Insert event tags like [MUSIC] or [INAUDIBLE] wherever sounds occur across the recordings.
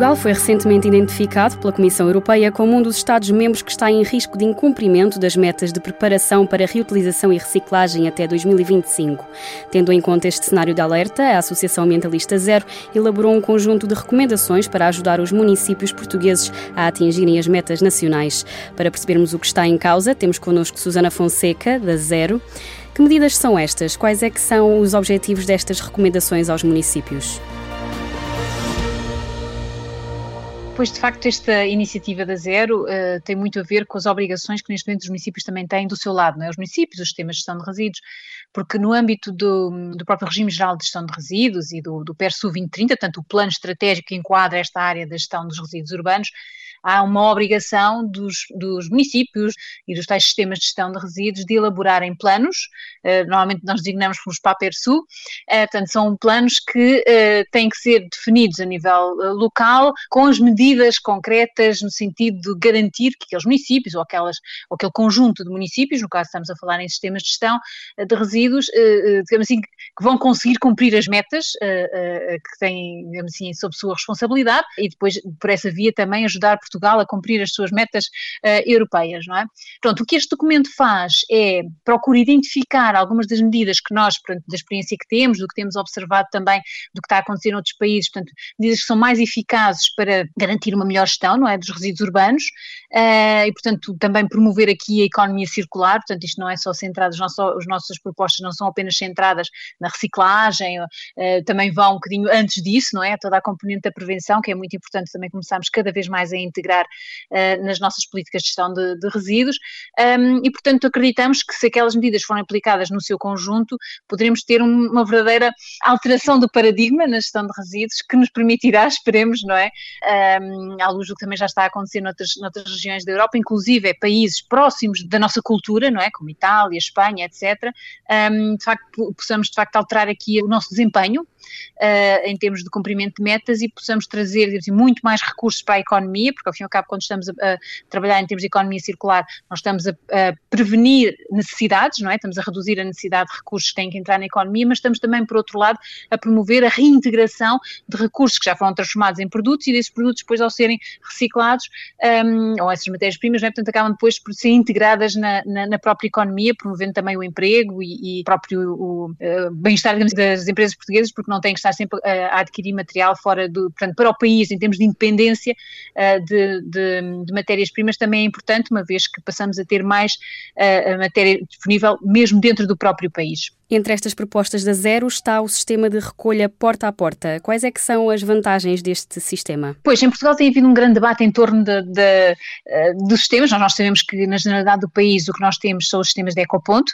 Portugal foi recentemente identificado pela Comissão Europeia como um dos Estados-membros que está em risco de incumprimento das metas de preparação para reutilização e reciclagem até 2025. Tendo em conta este cenário de alerta, a Associação Ambientalista Zero elaborou um conjunto de recomendações para ajudar os municípios portugueses a atingirem as metas nacionais. Para percebermos o que está em causa, temos connosco Susana Fonseca, da Zero. Que medidas são estas? Quais é que são os objetivos destas recomendações aos municípios? Pois, de facto, esta iniciativa da Zero uh, tem muito a ver com as obrigações que neste momento os municípios também têm do seu lado, não é? os municípios, os sistemas de gestão de resíduos, porque no âmbito do, do próprio regime geral de gestão de resíduos e do, do PERSU 2030, portanto o plano estratégico que enquadra esta área da gestão dos resíduos urbanos, há uma obrigação dos, dos municípios e dos tais sistemas de gestão de resíduos de elaborarem planos, uh, normalmente nós designamos pelos PAPERSU, uh, portanto são planos que uh, têm que ser definidos a nível local com as medidas concretas no sentido de garantir que aqueles municípios ou, aquelas, ou aquele conjunto de municípios, no caso estamos a falar em sistemas de gestão de resíduos, digamos assim, que vão conseguir cumprir as metas que têm, digamos assim, sob sua responsabilidade e depois por essa via também ajudar Portugal a cumprir as suas metas europeias, não é? Pronto, o que este documento faz é procurar identificar algumas das medidas que nós, portanto, da experiência que temos, do que temos observado também, do que está a acontecer noutros países, portanto, medidas que são mais eficazes para garantir uma melhor gestão, não é, dos resíduos urbanos e, portanto, também promover aqui a economia circular, portanto, isto não é só centrado, não só, as nossas propostas não são apenas centradas na reciclagem, uh, também vão um bocadinho antes disso, não é, toda a componente da prevenção, que é muito importante também começarmos cada vez mais a integrar uh, nas nossas políticas de gestão de, de resíduos e, portanto, acreditamos que se aquelas medidas forem aplicadas no seu conjunto, poderemos ter um, uma verdadeira alteração do paradigma na gestão de resíduos que nos permitirá, [LAUGHS] esperemos, não é? À luz do que também já está a acontecer noutras, noutras regiões da Europa, inclusive é países próximos da nossa cultura, não é? Como Itália, Espanha, etc. De facto, possamos de facto alterar aqui o nosso desempenho uh, em termos de cumprimento de metas e possamos trazer assim, muito mais recursos para a economia, porque ao fim e ao cabo, quando estamos a, a trabalhar em termos de economia circular, nós estamos a, a, prevenir necessidades, não é? Estamos a reduzir a necessidade de recursos que têm que entrar na economia, mas estamos também, por outro lado, a promover a reintegração de recursos que já foram transformados em produtos e desses produtos depois ao serem reciclados, um, ou essas matérias-primas, não é? Portanto, acabam depois por ser integradas na, na, na própria economia, promovendo também o emprego e, e próprio o, uh, bem-estar das empresas portuguesas, porque não têm que estar sempre a, a adquirir material fora do, portanto, para o país, em termos de independência uh, de, de, de matérias-primas, também é importante, uma vez que passamos a ter mais uh, matéria disponível mesmo dentro do próprio país. Entre estas propostas da Zero está o sistema de recolha porta a porta. Quais é que são as vantagens deste sistema? Pois, em Portugal tem havido um grande debate em torno de, de, dos sistemas. Nós, nós sabemos que na generalidade do país o que nós temos são os sistemas de ecoponto,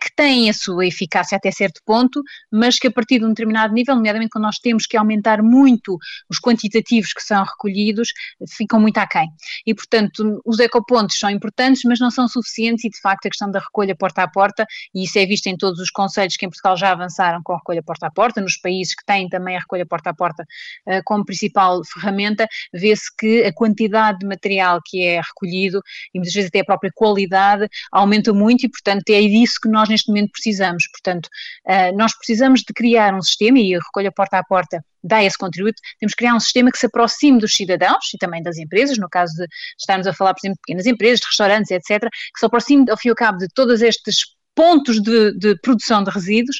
que têm a sua eficácia até certo ponto, mas que a partir de um determinado nível, nomeadamente quando nós temos que aumentar muito os quantitativos que são recolhidos, ficam muito aquém. E, portanto, os ecopontos são importantes, mas não são suficientes e, de facto, a questão da recolha porta a porta, e isso é visto em todos os conselhos que em Portugal já avançaram com a recolha porta a porta, nos países que têm também a recolha porta a porta uh, como principal ferramenta, vê-se que a quantidade de material que é recolhido e muitas vezes até a própria qualidade aumenta muito e, portanto, é disso que nós neste momento precisamos. Portanto, uh, nós precisamos de criar um sistema, e a recolha porta a porta dá esse contributo, temos que criar um sistema que se aproxime dos cidadãos e também das empresas, no caso de estarmos a falar, por exemplo, de pequenas empresas, de restaurantes, etc., que se aproxime, ao fim e ao cabo, de todos estes pontos de, de, produção de resíduos,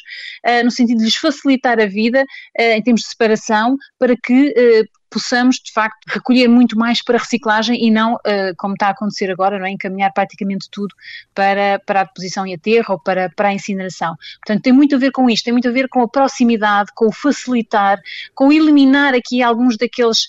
uh, no sentido de lhes facilitar a vida uh, em termos de separação, para que uh, possamos, de facto, recolher muito mais para reciclagem e não, como está a acontecer agora, não é? encaminhar praticamente tudo para, para a deposição em aterro ou para, para a incineração. Portanto, tem muito a ver com isto, tem muito a ver com a proximidade, com o facilitar, com eliminar aqui alguns daqueles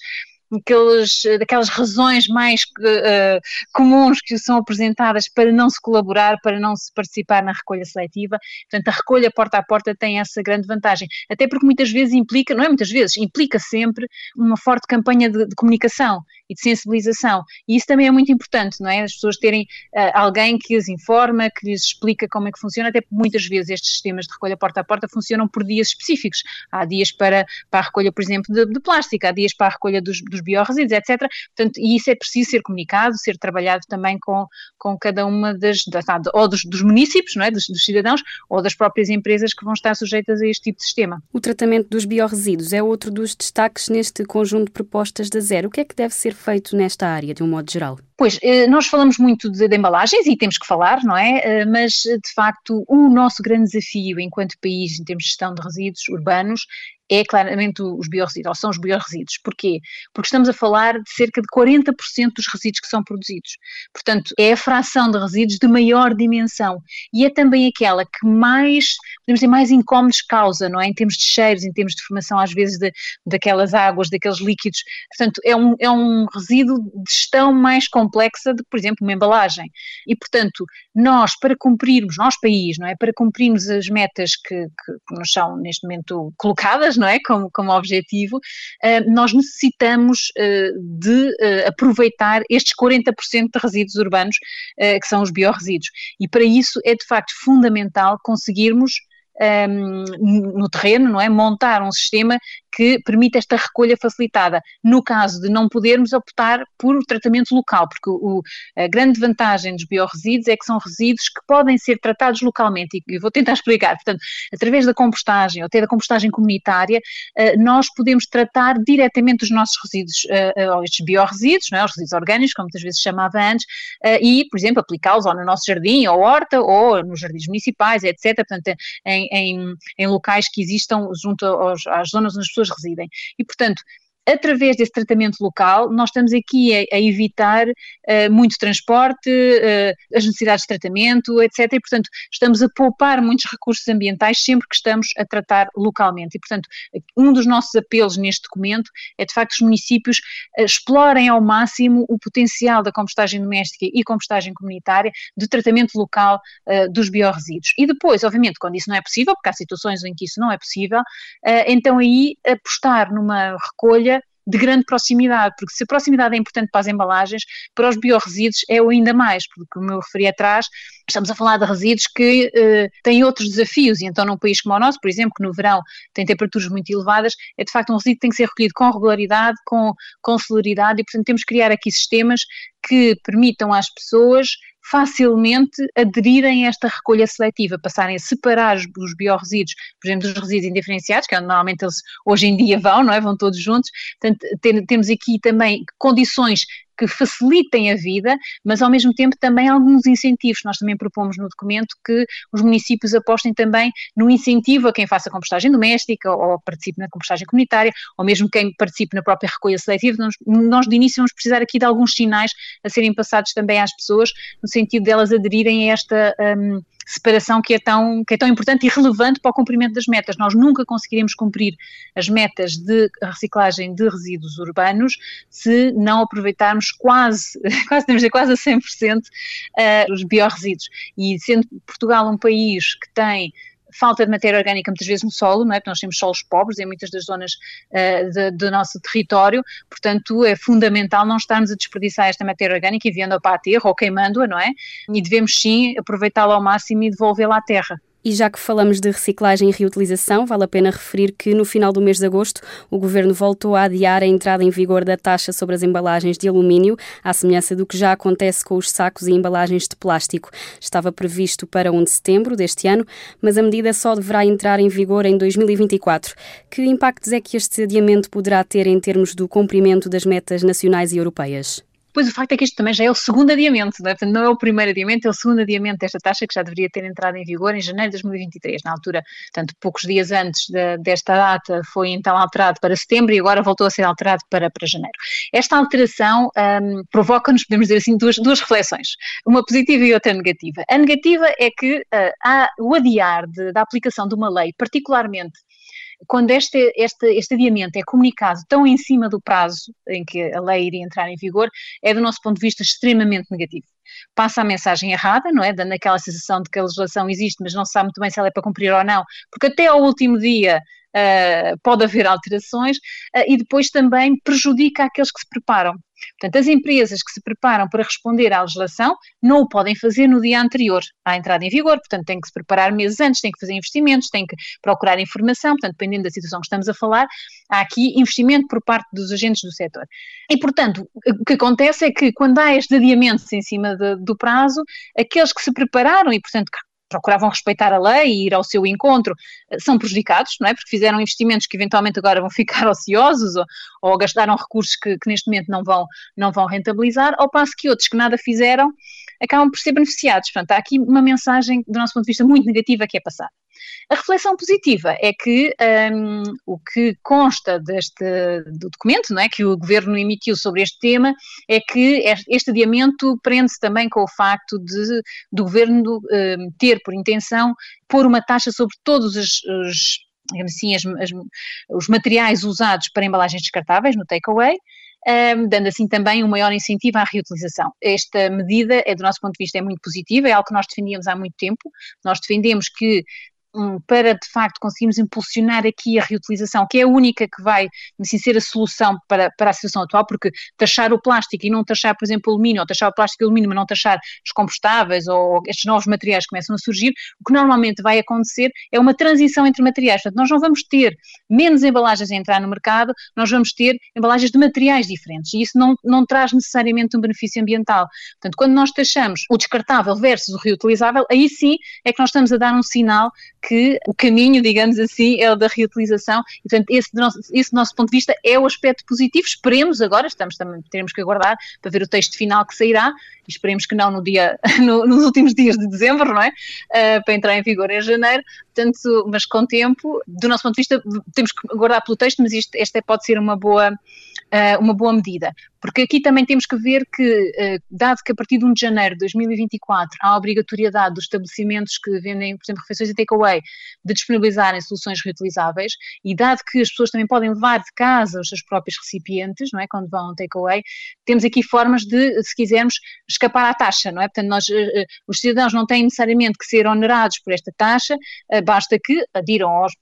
aqueles, daquelas razões mais uh, comuns que são apresentadas para não se colaborar, para não se participar na recolha seletiva. Portanto, a recolha porta a porta tem essa grande vantagem, até porque muitas vezes implica, não é muitas vezes, implica sempre uma forte campanha de, de comunicação e de sensibilização. E isso também é muito importante, não é? As pessoas terem uh, alguém que as informa, que lhes explica como é que funciona, até porque muitas vezes estes sistemas de recolha porta a porta funcionam por dias específicos. Há dias para, para a recolha, por exemplo, de, de plástico, há dias para a recolha dos, dos dos biorresíduos, etc. Portanto, e isso é preciso ser comunicado, ser trabalhado também com, com cada uma das, das ou dos, dos municípios, não é? Dos, dos, cidadãos, ou das próprias empresas que vão estar sujeitas a este tipo de sistema. O tratamento dos biorresíduos é outro dos destaques neste conjunto de propostas da Zero. O que é que deve ser feito nesta área, de um modo geral? Pois, eh, nós falamos muito de, de, embalagens e temos que falar, não é? Eh, mas, de facto, o nosso grande desafio enquanto país em termos de gestão de resíduos urbanos é claramente os biorresíduos, ou são os biorresíduos. Porquê? Porque estamos a falar de cerca de 40% dos resíduos que são produzidos. Portanto, é a fração de resíduos de maior dimensão e é também aquela que mais, podemos dizer, mais incómodos causa, não é? Em termos de cheiros, em termos de formação, às vezes, de, daquelas águas, daqueles líquidos. Portanto, é um, é um resíduo de gestão mais complexa do que, por exemplo, uma embalagem. E, portanto, nós, para cumprirmos, nós país, não é? Para cumprirmos as metas que, que, nos são, neste momento, colocadas, não é? Como, como objetivo, uh, nós necessitamos uh, de uh, aproveitar estes 40% de resíduos urbanos, que são os biorresíduos. E para isso é de facto fundamental conseguirmos um, no terreno, não é? Montar um sistema que permita esta recolha facilitada. No caso de não podermos optar por tratamento local, porque o, a grande vantagem dos biorresíduos é que são resíduos que podem ser tratados localmente, e vou tentar explicar. Portanto, através da compostagem, ou até da compostagem comunitária, uh, nós podemos tratar diretamente os nossos resíduos, uh, uh, estes biorresíduos, não é? os resíduos orgânicos, como muitas vezes chamava antes, e, por exemplo, aplicá-los ou no nosso jardim, ou horta, ou nos jardins municipais, etc. Portanto, em, em, em locais que existam junto aos, às zonas onde as pessoas residem. E, portanto, através desse tratamento local, nós estamos aqui a, a evitar uh, muito transporte, uh, as necessidades de tratamento, etc. E, portanto, estamos a poupar muitos recursos ambientais sempre que estamos a tratar localmente. E, portanto, um dos nossos apelos neste documento é, de facto, os municípios uh, explorem ao máximo o potencial da compostagem doméstica e compostagem comunitária de tratamento local dos biorresíduos. E depois, obviamente, quando isso não é possível, porque há situações em que isso não é possível, então aí apostar numa recolha de grande proximidade, porque se a proximidade é importante para as embalagens, para os biorresíduos é ainda mais, porque como eu referi atrás, estamos a falar de resíduos que uh, têm outros desafios, e então num país como o nosso, por exemplo, que no verão tem temperaturas muito elevadas, é de facto um resíduo que tem que ser recolhido com regularidade, com, com celeridade, e portanto temos que criar aqui sistemas que permitam às pessoas facilmente aderirem a esta recolha seletiva, passarem a separar os, os biorresíduos, por exemplo, dos resíduos indiferenciados, que é normalmente eles hoje em dia vão, não é? Vão todos juntos. Portanto, tem, temos aqui também condições que facilitem a vida, mas ao mesmo tempo também alguns incentivos. Nós também propomos no documento que os municípios apostem também no incentivo a quem faça compostagem doméstica ou participe na compostagem comunitária, ou mesmo quem participe na própria recolha seletiva. Nós, nós de início vamos precisar aqui de alguns sinais a serem passados também às pessoas, no sentido delas aderirem a esta. Um, separação que é, tão, que é tão importante e relevante para o cumprimento das metas. Nós nunca conseguiremos cumprir as metas de reciclagem de resíduos urbanos se não aproveitarmos quase, [LAUGHS] quase temos dizer, quase a 100% uh, eh, os biorresíduos. E sendo Portugal um país que tem falta de matéria orgânica muitas vezes no solo, não é? Porque nós temos solos pobres em muitas das zonas uh, do nosso território, portanto é fundamental não estarmos a desperdiçar esta matéria orgânica enviando-a para a terra ou queimando-a, não é? E devemos sim aproveitá-la ao máximo e devolvê-la à terra. E já que falamos de reciclagem e reutilização, vale a pena referir que no final do mês de agosto o Governo voltou a adiar a entrada em vigor da taxa sobre as embalagens de alumínio, à semelhança do que já acontece com os sacos e embalagens de plástico. Estava previsto para 1 de setembro deste ano, mas a medida só deverá entrar em vigor em 2024. Que impactos é que este adiamento poderá ter em termos do cumprimento das metas nacionais e europeias? Pois o facto é que isto também já é o segundo adiamento, não é? Portanto, não é o primeiro adiamento, é o segundo adiamento desta taxa que já deveria ter entrado em vigor em janeiro de 2023. Na altura, portanto, poucos dias antes de, desta data, foi então alterado para setembro e agora voltou a ser alterado para, para janeiro. Esta alteração um, provoca-nos, podemos dizer assim, duas, duas reflexões, uma positiva e outra negativa. A negativa é que uh, há o adiar de, da aplicação de uma lei, particularmente quando este, este, este adiamento é comunicado tão em cima do prazo em que a lei iria entrar em vigor, é do nosso ponto de vista extremamente negativo. Passa a mensagem errada, não é? Dando aquela sensação de que a legislação existe, mas não se sabe muito bem se ela é para cumprir ou não, porque até ao último dia uh, pode haver alterações, uh, e depois também prejudica aqueles que se preparam. Portanto, as empresas que se preparam para responder à legislação não o podem fazer no dia anterior à entrada em vigor, portanto, têm que se preparar meses antes, têm que fazer investimentos, têm que procurar informação, portanto, dependendo da situação que estamos a falar, há aqui investimento por parte dos agentes do setor. E, portanto, o que acontece é que quando há estes adiamentos em cima de, do prazo, aqueles que se prepararam e, portanto, procuravam respeitar a lei e ir ao seu encontro, eh, são prejudicados, não é? Porque fizeram investimentos que eventualmente agora vão [LAUGHS] ficar ociosos ou, ou gastaram recursos que, que, neste momento não vão, não vão rentabilizar, ao passo que outros que nada fizeram acabam por ser beneficiados. Portanto, há aqui uma mensagem, do nosso ponto de vista, muito negativa que é passada. A reflexão positiva é que um, o que consta deste do documento não é, que o Governo emitiu sobre este tema é que este adiamento prende-se também com o facto de, do Governo um, ter por intenção pôr uma taxa sobre todos os, os assim, as, as, os materiais usados para embalagens descartáveis no takeaway, um, dando assim também um maior incentivo à reutilização. Esta medida, é do nosso ponto de vista, é muito positiva, é algo que nós defendíamos há muito tempo. Nós defendemos que para de facto conseguirmos impulsionar aqui a reutilização, que é a única que vai assim, ser a solução para, para a situação atual, porque taxar o plástico e não taxar, por exemplo, o alumínio, ou taxar o plástico e o alumínio, mas não taxar os compostáveis ou estes novos materiais que começam a surgir, o que normalmente vai acontecer é uma transição entre materiais. Portanto, nós não vamos ter menos embalagens a entrar no mercado, nós vamos ter embalagens de materiais diferentes e isso não, não traz necessariamente um benefício ambiental. Portanto, quando nós taxamos o descartável versus o reutilizável, aí sim é que nós estamos a dar um sinal que o caminho, digamos assim, é o da reutilização. E, portanto, esse do, nosso, esse do nosso ponto de vista é o aspecto positivo. Esperemos agora, estamos também, teremos que aguardar para ver o texto final que sairá, esperemos que não no dia, [LAUGHS] no, nos últimos dias de dezembro, não é? Uh, para entrar em vigor em janeiro. Portanto, mas com tempo, do nosso ponto de vista, temos que aguardar pelo texto, mas isto, esta pode ser uma boa, uh, uma boa medida. Porque aqui também temos que ver que, eh, dado que a partir de 1 de janeiro de 2024 há a obrigatoriedade dos estabelecimentos que vendem, por exemplo, refeições em takeaway, de disponibilizarem soluções reutilizáveis, e dado que as pessoas também podem levar de casa os seus próprios recipientes, não é, quando vão ao takeaway, temos aqui formas de, se quisermos, escapar à taxa, não é? Portanto, nós, eh, eh, os cidadãos não têm necessariamente que ser onerados por esta taxa, basta que adiram aos,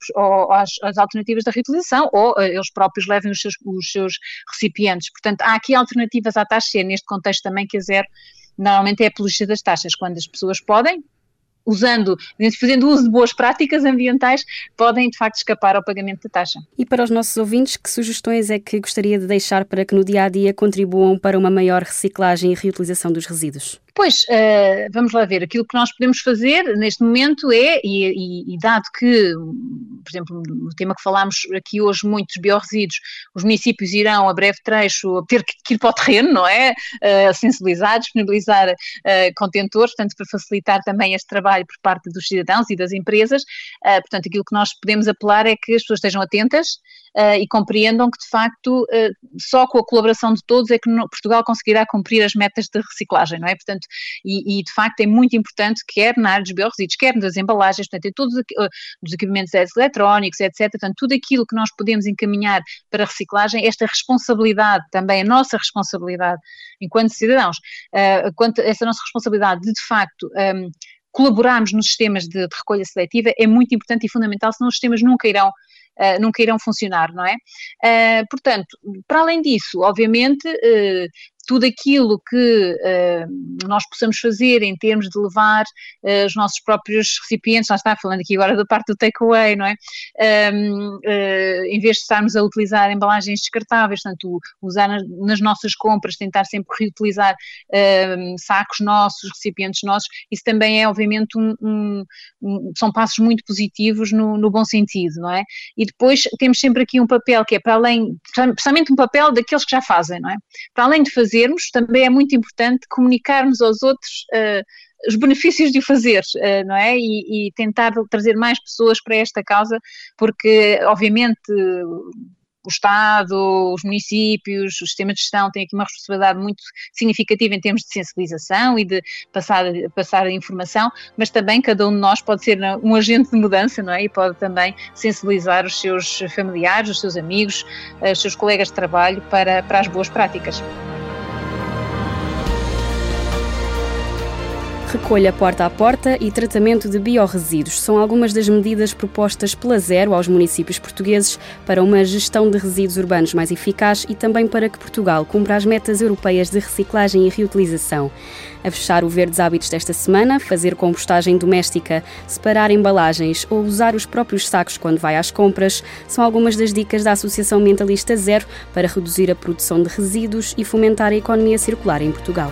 às, às alternativas da reutilização ou eles próprios levem os seus, os seus recipientes. Portanto, há aqui alternativas à taxa, e é neste contexto também que a zero normalmente é a apologia das taxas, quando as pessoas podem, usando, fazendo uso de boas práticas ambientais, podem de facto escapar ao pagamento da taxa. E para os nossos ouvintes, que sugestões é que gostaria de deixar para que no dia a dia contribuam para uma maior reciclagem e reutilização dos resíduos? Pois, uh, vamos lá ver, aquilo que nós podemos fazer neste momento é, e, e, e, dado que, por exemplo, no tema que falámos aqui hoje, muitos biorresíduos, os municípios irão a breve trecho ter que, ir para o terreno, não é? Uh, sensibilizar, disponibilizar uh, contentores, portanto, para facilitar também este trabalho por parte dos cidadãos e das empresas. Portanto, aquilo que nós podemos apelar é que as pessoas estejam atentas e compreendam que, de facto, só com a colaboração de todos é que Portugal conseguirá cumprir as metas de reciclagem, não é? Portanto, e, e, de facto é muito importante, quer na área dos biorresíduos, quer nas embalagens, portanto, em todos os equipamentos eletrónicos, etc. Portanto, tudo aquilo que nós podemos encaminhar para a reciclagem, esta responsabilidade também, a nossa responsabilidade enquanto cidadãos, uh, quanto essa nossa responsabilidade de, de facto, um, colaborarmos nos sistemas de, de, recolha seletiva é muito importante e fundamental, senão os sistemas nunca irão Uh, nunca irão funcionar, não é? Uh, portanto, para além disso, obviamente, uh, tudo aquilo que uh, nós possamos fazer em termos de levar uh, os nossos próprios recipientes, nós está falando aqui agora da parte do takeaway, não é? Um, uh, eh, em vez de estarmos a utilizar embalagens descartáveis, portanto, usar nas, nas nossas compras, tentar sempre reutilizar sacos nossos, recipientes nossos, isso também é, obviamente, um, um são passos muito positivos no, no, bom sentido, não é? E depois temos sempre aqui um papel que é para além, precisamente um papel daqueles que já fazem, não é? Para além de fazer fazermos, também é muito importante comunicarmos aos outros uh, os benefícios de o fazer, uh, não é? E, e, tentar trazer mais pessoas para esta causa, porque, obviamente, o Estado, os municípios, o sistema de gestão têm aqui uma responsabilidade muito significativa em termos de sensibilização e de passar, passar a informação, mas também cada um de nós pode ser um agente de mudança, não é? E pode também sensibilizar os seus familiares, os seus amigos, os seus colegas de trabalho para, para as boas práticas. Recolha porta a porta e tratamento de biorresíduos são algumas das medidas propostas pela Zero aos municípios portugueses para uma gestão de resíduos urbanos mais eficaz e também para que Portugal cumpra as metas europeias de reciclagem e reutilização. A fechar o Verdes Hábitos desta semana, fazer compostagem doméstica, separar embalagens ou usar os próprios sacos quando vai às compras são algumas das dicas da Associação Mentalista Zero para reduzir a produção de resíduos e fomentar a economia circular em Portugal.